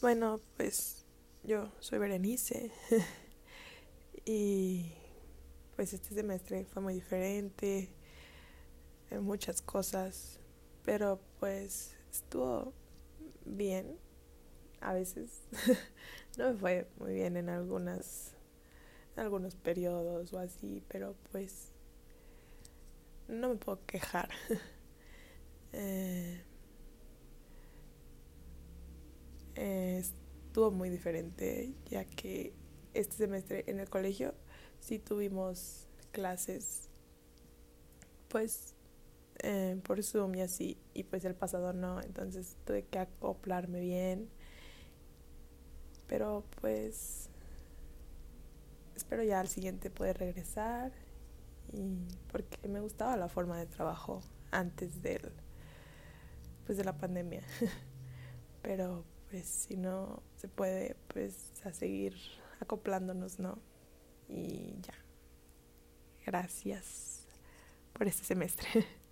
Bueno, pues yo soy Berenice y pues este semestre fue muy diferente en muchas cosas, pero pues estuvo bien a veces. no me fue muy bien en algunas en algunos periodos o así, pero pues no me puedo quejar. eh, estuvo muy diferente, ya que este semestre en el colegio sí tuvimos clases, pues eh, por Zoom y así, y pues el pasado no, entonces tuve que acoplarme bien, pero pues espero ya al siguiente poder regresar, y porque me gustaba la forma de trabajo antes del, pues de la pandemia, pero pues si no se puede, pues a seguir acoplándonos, ¿no? Y ya. Gracias por este semestre.